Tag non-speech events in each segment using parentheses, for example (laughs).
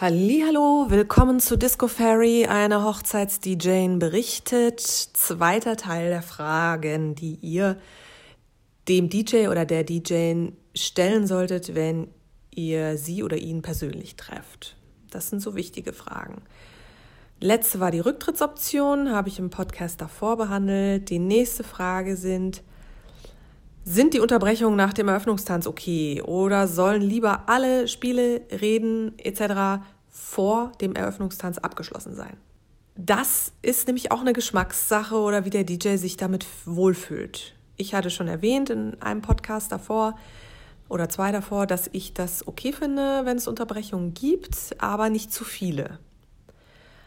Hallo, willkommen zu Disco Fairy, eine Hochzeits-DJ berichtet. Zweiter Teil der Fragen, die ihr dem DJ oder der DJ stellen solltet, wenn ihr sie oder ihn persönlich trefft. Das sind so wichtige Fragen. Letzte war die Rücktrittsoption, habe ich im Podcast davor behandelt. Die nächste Frage sind, sind die Unterbrechungen nach dem Eröffnungstanz okay oder sollen lieber alle Spiele, Reden etc. vor dem Eröffnungstanz abgeschlossen sein? Das ist nämlich auch eine Geschmackssache oder wie der DJ sich damit wohlfühlt. Ich hatte schon erwähnt in einem Podcast davor oder zwei davor, dass ich das okay finde, wenn es Unterbrechungen gibt, aber nicht zu viele.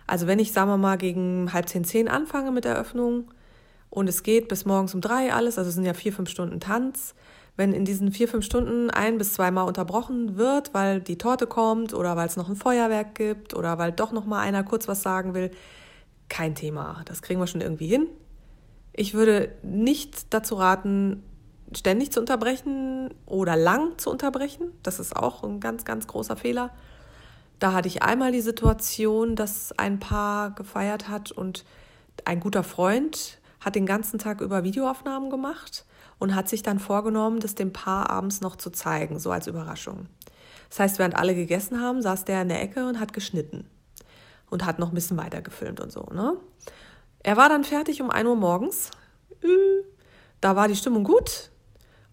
Also wenn ich, sagen wir mal, gegen halb zehn, zehn anfange mit Eröffnung, und es geht bis morgens um drei alles, also es sind ja vier, fünf Stunden Tanz. Wenn in diesen vier, fünf Stunden ein bis zweimal unterbrochen wird, weil die Torte kommt oder weil es noch ein Feuerwerk gibt oder weil doch noch mal einer kurz was sagen will, kein Thema. Das kriegen wir schon irgendwie hin. Ich würde nicht dazu raten, ständig zu unterbrechen oder lang zu unterbrechen. Das ist auch ein ganz, ganz großer Fehler. Da hatte ich einmal die Situation, dass ein Paar gefeiert hat und ein guter Freund hat den ganzen Tag über Videoaufnahmen gemacht und hat sich dann vorgenommen, das dem Paar abends noch zu zeigen, so als Überraschung. Das heißt, während alle gegessen haben, saß der in der Ecke und hat geschnitten und hat noch ein bisschen weiter gefilmt und so. Ne? Er war dann fertig um 1 Uhr morgens. Da war die Stimmung gut.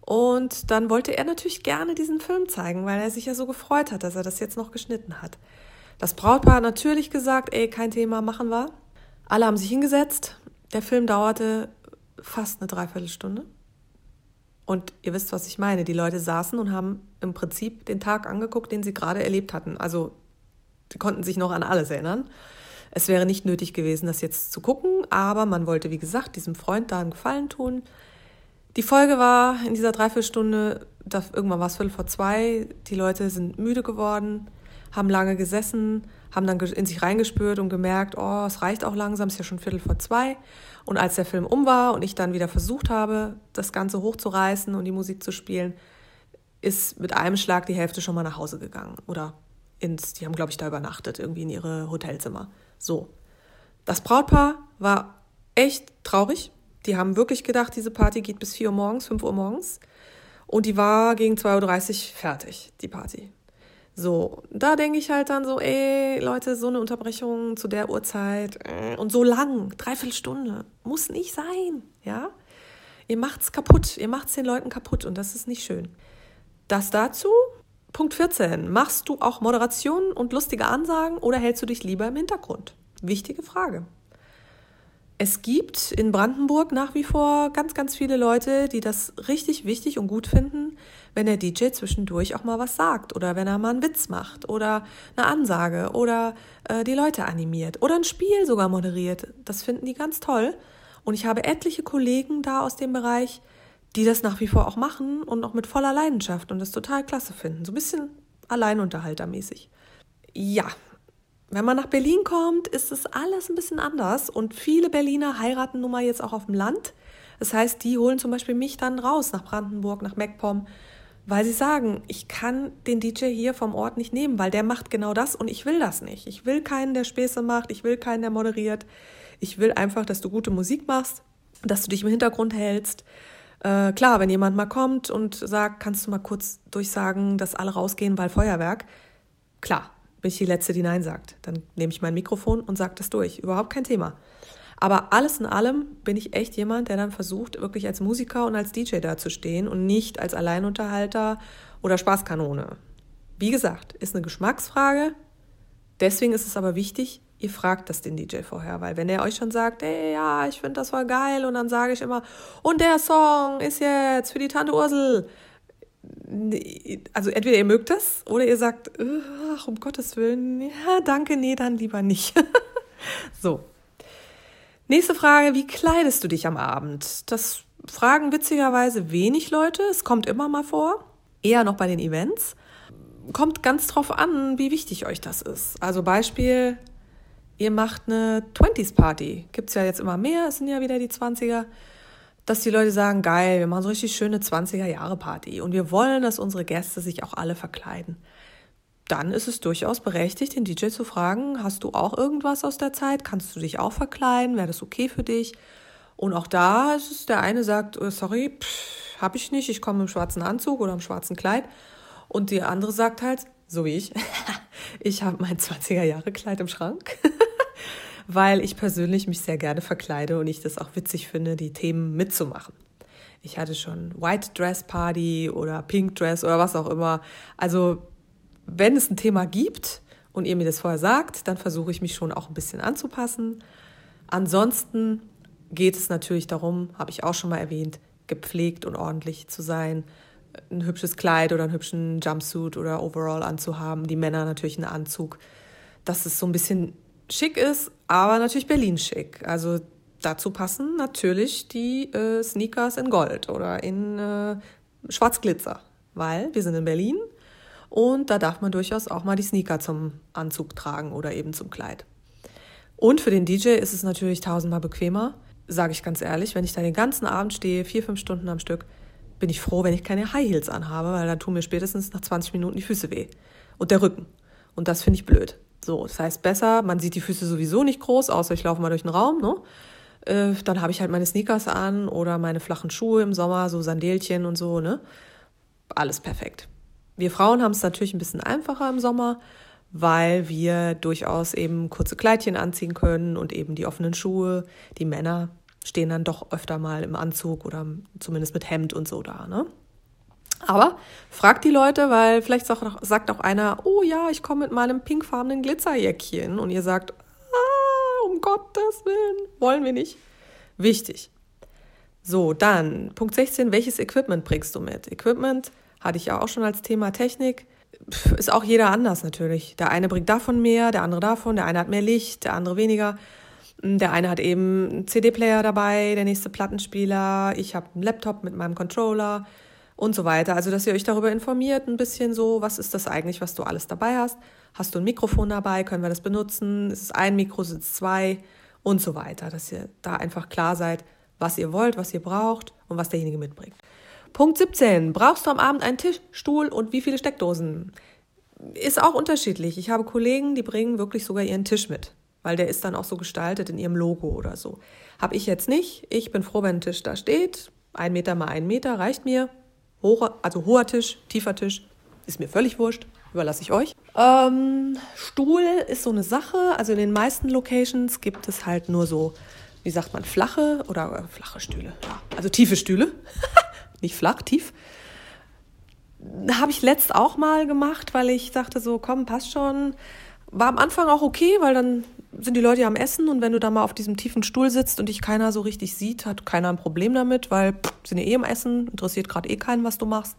Und dann wollte er natürlich gerne diesen Film zeigen, weil er sich ja so gefreut hat, dass er das jetzt noch geschnitten hat. Das Brautpaar hat natürlich gesagt, ey, kein Thema, machen wir. Alle haben sich hingesetzt, der Film dauerte fast eine Dreiviertelstunde. Und ihr wisst, was ich meine. Die Leute saßen und haben im Prinzip den Tag angeguckt, den sie gerade erlebt hatten. Also, sie konnten sich noch an alles erinnern. Es wäre nicht nötig gewesen, das jetzt zu gucken, aber man wollte, wie gesagt, diesem Freund da einen Gefallen tun. Die Folge war in dieser Dreiviertelstunde, irgendwann war es Viertel vor zwei, die Leute sind müde geworden, haben lange gesessen, haben dann in sich reingespürt und gemerkt, oh, es reicht auch langsam, es ist ja schon Viertel vor zwei. Und als der Film um war und ich dann wieder versucht habe, das Ganze hochzureißen und die Musik zu spielen, ist mit einem Schlag die Hälfte schon mal nach Hause gegangen. Oder ins, die haben, glaube ich, da übernachtet, irgendwie in ihre Hotelzimmer. So. Das Brautpaar war echt traurig. Die haben wirklich gedacht, diese Party geht bis 4 Uhr morgens, 5 Uhr morgens. Und die war gegen 2.30 Uhr fertig, die Party. So, da denke ich halt dann so, ey, Leute, so eine Unterbrechung zu der Uhrzeit äh, und so lang, dreiviertel Stunde, muss nicht sein, ja? Ihr macht's kaputt, ihr macht's den Leuten kaputt und das ist nicht schön. Das dazu. Punkt 14. Machst du auch Moderation und lustige Ansagen oder hältst du dich lieber im Hintergrund? Wichtige Frage. Es gibt in Brandenburg nach wie vor ganz, ganz viele Leute, die das richtig wichtig und gut finden, wenn der DJ zwischendurch auch mal was sagt oder wenn er mal einen Witz macht oder eine Ansage oder äh, die Leute animiert oder ein Spiel sogar moderiert. Das finden die ganz toll. Und ich habe etliche Kollegen da aus dem Bereich, die das nach wie vor auch machen und auch mit voller Leidenschaft und das total klasse finden. So ein bisschen alleinunterhaltermäßig. Ja, wenn man nach Berlin kommt, ist es alles ein bisschen anders und viele Berliner heiraten nun mal jetzt auch auf dem Land. Das heißt, die holen zum Beispiel mich dann raus nach Brandenburg, nach MacPom, weil sie sagen, ich kann den DJ hier vom Ort nicht nehmen, weil der macht genau das und ich will das nicht. Ich will keinen, der Späße macht, ich will keinen, der moderiert. Ich will einfach, dass du gute Musik machst, dass du dich im Hintergrund hältst. Äh, klar, wenn jemand mal kommt und sagt, kannst du mal kurz durchsagen, dass alle rausgehen, weil Feuerwerk. Klar, bin ich die Letzte, die Nein sagt. Dann nehme ich mein Mikrofon und sage das durch. Überhaupt kein Thema. Aber alles in allem bin ich echt jemand, der dann versucht, wirklich als Musiker und als DJ dazustehen und nicht als Alleinunterhalter oder Spaßkanone. Wie gesagt, ist eine Geschmacksfrage. Deswegen ist es aber wichtig, ihr fragt das den DJ vorher, weil wenn er euch schon sagt, ey, ja, ich finde das voll geil und dann sage ich immer, und der Song ist jetzt für die Tante Ursel, also entweder ihr mögt das oder ihr sagt, ach, um Gottes Willen, ja, danke, nee, dann lieber nicht. (laughs) so. Nächste Frage, wie kleidest du dich am Abend? Das fragen witzigerweise wenig Leute, es kommt immer mal vor, eher noch bei den Events. Kommt ganz drauf an, wie wichtig euch das ist. Also Beispiel, ihr macht eine 20s Party. Gibt es ja jetzt immer mehr, es sind ja wieder die 20er dass die Leute sagen, geil, wir machen so richtig schöne 20er Jahre Party und wir wollen, dass unsere Gäste sich auch alle verkleiden. Dann ist es durchaus berechtigt, den DJ zu fragen, hast du auch irgendwas aus der Zeit? Kannst du dich auch verkleiden? Wäre das okay für dich? Und auch da ist es, der eine sagt, oh, sorry, habe ich nicht, ich komme im schwarzen Anzug oder im schwarzen Kleid. Und die andere sagt halt, so wie ich, (laughs) ich habe mein 20er Jahre Kleid im Schrank, (laughs) weil ich persönlich mich sehr gerne verkleide und ich das auch witzig finde, die Themen mitzumachen. Ich hatte schon White Dress Party oder Pink Dress oder was auch immer. Also wenn es ein Thema gibt und ihr mir das vorher sagt, dann versuche ich mich schon auch ein bisschen anzupassen. Ansonsten geht es natürlich darum, habe ich auch schon mal erwähnt, gepflegt und ordentlich zu sein, ein hübsches Kleid oder einen hübschen Jumpsuit oder Overall anzuhaben, die Männer natürlich einen Anzug, dass es so ein bisschen schick ist, aber natürlich Berlin schick. Also dazu passen natürlich die äh, Sneakers in Gold oder in äh, Schwarzglitzer, weil wir sind in Berlin und da darf man durchaus auch mal die Sneaker zum Anzug tragen oder eben zum Kleid. Und für den DJ ist es natürlich tausendmal bequemer, sage ich ganz ehrlich, wenn ich da den ganzen Abend stehe, vier, fünf Stunden am Stück, bin ich froh, wenn ich keine High Heels anhabe, weil dann tun mir spätestens nach 20 Minuten die Füße weh und der Rücken. Und das finde ich blöd. So, das heißt besser, man sieht die Füße sowieso nicht groß, außer ich laufe mal durch den Raum, ne? Äh, dann habe ich halt meine Sneakers an oder meine flachen Schuhe im Sommer, so Sandelchen und so, ne? Alles perfekt. Wir Frauen haben es natürlich ein bisschen einfacher im Sommer, weil wir durchaus eben kurze Kleidchen anziehen können und eben die offenen Schuhe. Die Männer stehen dann doch öfter mal im Anzug oder zumindest mit Hemd und so da, ne? Aber fragt die Leute, weil vielleicht sagt auch einer, oh ja, ich komme mit meinem pinkfarbenen Glitzerjäckchen und ihr sagt, ah, um Gottes Willen, wollen wir nicht. Wichtig. So, dann Punkt 16, welches Equipment bringst du mit? Equipment hatte ich ja auch schon als Thema Technik. Ist auch jeder anders natürlich. Der eine bringt davon mehr, der andere davon, der eine hat mehr Licht, der andere weniger. Der eine hat eben einen CD-Player dabei, der nächste Plattenspieler, ich habe einen Laptop mit meinem Controller und so weiter. Also, dass ihr euch darüber informiert, ein bisschen so, was ist das eigentlich, was du alles dabei hast? Hast du ein Mikrofon dabei? Können wir das benutzen? Ist es ein Mikro, sind es zwei? Und so weiter. Dass ihr da einfach klar seid, was ihr wollt, was ihr braucht und was derjenige mitbringt. Punkt 17. Brauchst du am Abend einen Tisch, Stuhl und wie viele Steckdosen? Ist auch unterschiedlich. Ich habe Kollegen, die bringen wirklich sogar ihren Tisch mit, weil der ist dann auch so gestaltet in ihrem Logo oder so. Habe ich jetzt nicht. Ich bin froh, wenn ein Tisch da steht. Ein Meter mal ein Meter reicht mir. Hoher, also hoher Tisch, tiefer Tisch, ist mir völlig wurscht. Überlasse ich euch. Ähm, Stuhl ist so eine Sache. Also in den meisten Locations gibt es halt nur so, wie sagt man, flache oder äh, flache Stühle. Ja, also tiefe Stühle. (laughs) nicht flach, tief. Habe ich letzt auch mal gemacht, weil ich dachte so, komm, passt schon. War am Anfang auch okay, weil dann sind die Leute ja am Essen und wenn du da mal auf diesem tiefen Stuhl sitzt und dich keiner so richtig sieht, hat keiner ein Problem damit, weil pff, sind ja eh am Essen, interessiert gerade eh keinen, was du machst.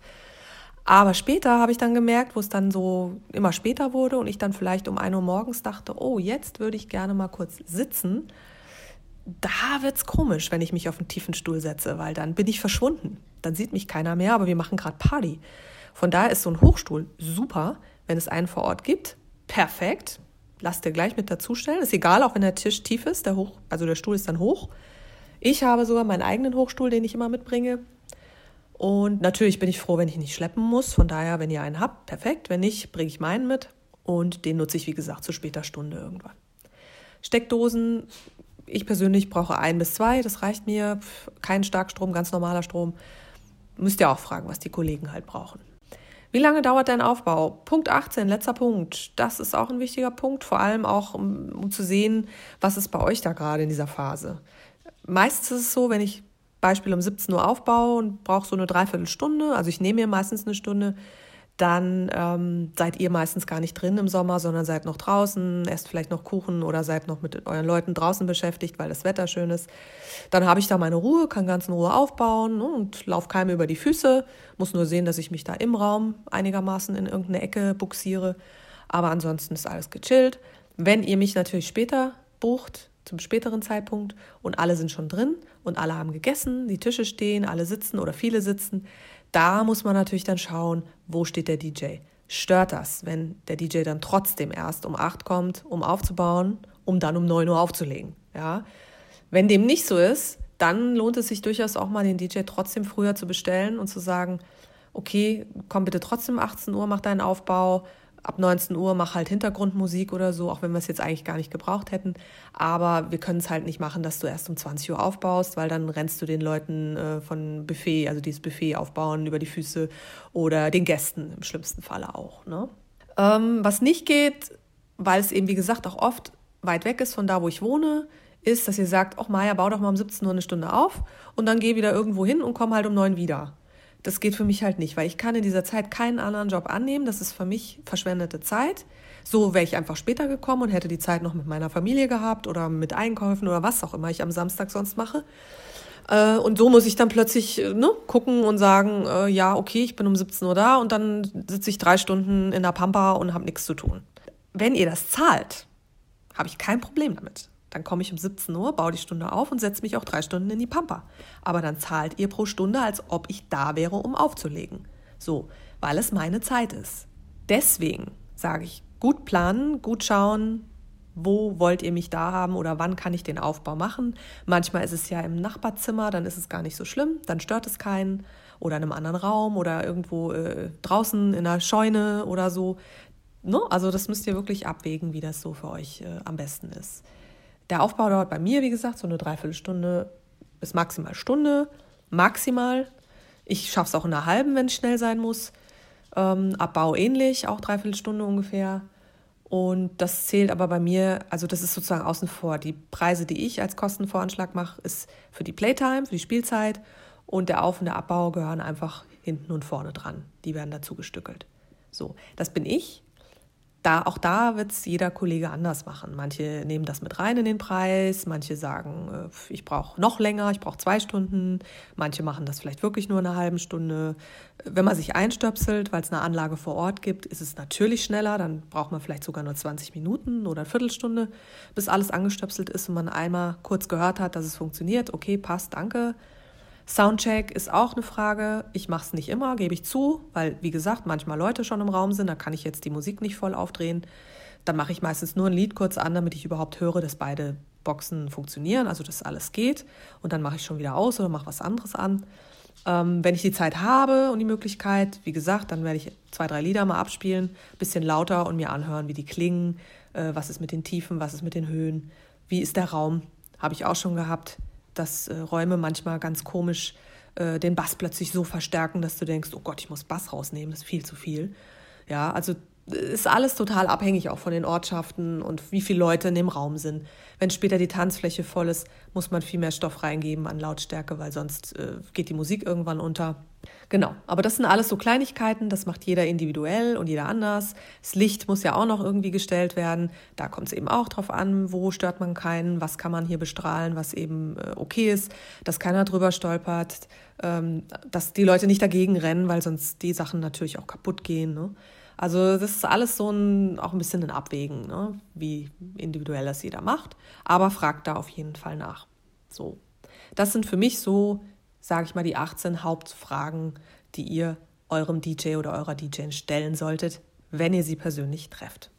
Aber später habe ich dann gemerkt, wo es dann so immer später wurde und ich dann vielleicht um 1 Uhr morgens dachte, oh, jetzt würde ich gerne mal kurz sitzen da wird es komisch, wenn ich mich auf einen tiefen Stuhl setze, weil dann bin ich verschwunden. Dann sieht mich keiner mehr, aber wir machen gerade Party. Von daher ist so ein Hochstuhl super, wenn es einen vor Ort gibt. Perfekt. Lasst ihr gleich mit dazustellen. Ist egal, auch wenn der Tisch tief ist, der hoch, also der Stuhl ist dann hoch. Ich habe sogar meinen eigenen Hochstuhl, den ich immer mitbringe. Und natürlich bin ich froh, wenn ich nicht schleppen muss. Von daher, wenn ihr einen habt, perfekt. Wenn nicht, bringe ich meinen mit. Und den nutze ich, wie gesagt, zu später Stunde irgendwann. Steckdosen ich persönlich brauche ein bis zwei, das reicht mir. Kein Starkstrom, ganz normaler Strom. Müsst ihr auch fragen, was die Kollegen halt brauchen. Wie lange dauert dein Aufbau? Punkt 18, letzter Punkt. Das ist auch ein wichtiger Punkt, vor allem auch, um, um zu sehen, was ist bei euch da gerade in dieser Phase. Meistens ist es so, wenn ich Beispiel um 17 Uhr aufbaue und brauche so eine Dreiviertelstunde, also ich nehme mir meistens eine Stunde, dann ähm, seid ihr meistens gar nicht drin im Sommer, sondern seid noch draußen, esst vielleicht noch Kuchen oder seid noch mit euren Leuten draußen beschäftigt, weil das Wetter schön ist. Dann habe ich da meine Ruhe, kann ganz in Ruhe aufbauen ne, und laufe keinem über die Füße, muss nur sehen, dass ich mich da im Raum einigermaßen in irgendeine Ecke buxiere. Aber ansonsten ist alles gechillt. Wenn ihr mich natürlich später bucht, zum späteren Zeitpunkt und alle sind schon drin und alle haben gegessen, die Tische stehen, alle sitzen oder viele sitzen, da muss man natürlich dann schauen, wo steht der DJ. Stört das, wenn der DJ dann trotzdem erst um 8 kommt, um aufzubauen, um dann um 9 Uhr aufzulegen? Ja? Wenn dem nicht so ist, dann lohnt es sich durchaus auch mal den DJ trotzdem früher zu bestellen und zu sagen, okay, komm bitte trotzdem 18 Uhr, mach deinen Aufbau, ab 19 Uhr mach halt Hintergrundmusik oder so, auch wenn wir es jetzt eigentlich gar nicht gebraucht hätten. Aber wir können es halt nicht machen, dass du erst um 20 Uhr aufbaust, weil dann rennst du den Leuten äh, von Buffet, also dieses Buffet aufbauen über die Füße oder den Gästen im schlimmsten Falle auch. Ne? Ähm, was nicht geht, weil es eben, wie gesagt, auch oft weit weg ist von da, wo ich wohne, ist, dass ihr sagt, ach Maja, bau doch mal um 17 Uhr eine Stunde auf und dann geh wieder irgendwo hin und komm halt um 9 wieder. Das geht für mich halt nicht, weil ich kann in dieser Zeit keinen anderen Job annehmen. Das ist für mich verschwendete Zeit. So wäre ich einfach später gekommen und hätte die Zeit noch mit meiner Familie gehabt oder mit Einkäufen oder was auch immer ich am Samstag sonst mache. Äh, und so muss ich dann plötzlich äh, ne, gucken und sagen, äh, ja, okay, ich bin um 17 Uhr da und dann sitze ich drei Stunden in der Pampa und habe nichts zu tun. Wenn ihr das zahlt, habe ich kein Problem damit. Dann komme ich um 17 Uhr, baue die Stunde auf und setze mich auch drei Stunden in die Pampa. Aber dann zahlt ihr pro Stunde, als ob ich da wäre, um aufzulegen. So, weil es meine Zeit ist. Deswegen sage ich, gut planen, gut schauen, wo wollt ihr mich da haben oder wann kann ich den Aufbau machen. Manchmal ist es ja im Nachbarzimmer, dann ist es gar nicht so schlimm, dann stört es keinen. Oder in einem anderen Raum oder irgendwo äh, draußen in einer Scheune oder so. Ne? Also das müsst ihr wirklich abwägen, wie das so für euch äh, am besten ist. Der Aufbau dauert bei mir, wie gesagt, so eine Dreiviertelstunde bis maximal Stunde. Maximal. Ich schaffe es auch in einer halben, wenn es schnell sein muss. Ähm, Abbau ähnlich, auch Dreiviertelstunde ungefähr. Und das zählt aber bei mir, also das ist sozusagen außen vor. Die Preise, die ich als Kostenvoranschlag mache, ist für die Playtime, für die Spielzeit. Und der Auf- und der Abbau gehören einfach hinten und vorne dran. Die werden dazu gestückelt. So, das bin ich da, auch da wird es jeder Kollege anders machen. Manche nehmen das mit rein in den Preis, manche sagen, äh, ich brauche noch länger, ich brauche zwei Stunden, manche machen das vielleicht wirklich nur in einer halben Stunde. Wenn man sich einstöpselt, weil es eine Anlage vor Ort gibt, ist es natürlich schneller, dann braucht man vielleicht sogar nur 20 Minuten oder eine Viertelstunde, bis alles angestöpselt ist und man einmal kurz gehört hat, dass es funktioniert. Okay, passt, danke. Soundcheck ist auch eine Frage. Ich mache es nicht immer, gebe ich zu, weil, wie gesagt, manchmal Leute schon im Raum sind, da kann ich jetzt die Musik nicht voll aufdrehen. Dann mache ich meistens nur ein Lied kurz an, damit ich überhaupt höre, dass beide Boxen funktionieren, also dass alles geht. Und dann mache ich schon wieder aus oder mache was anderes an. Ähm, wenn ich die Zeit habe und die Möglichkeit, wie gesagt, dann werde ich zwei, drei Lieder mal abspielen, bisschen lauter und mir anhören, wie die klingen, äh, was ist mit den Tiefen, was ist mit den Höhen, wie ist der Raum. Habe ich auch schon gehabt dass äh, Räume manchmal ganz komisch äh, den Bass plötzlich so verstärken, dass du denkst, oh Gott, ich muss Bass rausnehmen, das ist viel zu viel. Ja, also ist alles total abhängig auch von den Ortschaften und wie viele Leute in dem Raum sind. Wenn später die Tanzfläche voll ist, muss man viel mehr Stoff reingeben an Lautstärke, weil sonst äh, geht die Musik irgendwann unter. Genau, aber das sind alles so Kleinigkeiten, das macht jeder individuell und jeder anders. Das Licht muss ja auch noch irgendwie gestellt werden. Da kommt es eben auch drauf an, wo stört man keinen, was kann man hier bestrahlen, was eben äh, okay ist, dass keiner drüber stolpert, ähm, dass die Leute nicht dagegen rennen, weil sonst die Sachen natürlich auch kaputt gehen. Ne? Also das ist alles so ein, auch ein bisschen ein Abwägen, ne? wie individuell das jeder macht. Aber fragt da auf jeden Fall nach. So, das sind für mich so, sage ich mal, die 18 Hauptfragen, die ihr eurem DJ oder eurer DJ stellen solltet, wenn ihr sie persönlich trefft.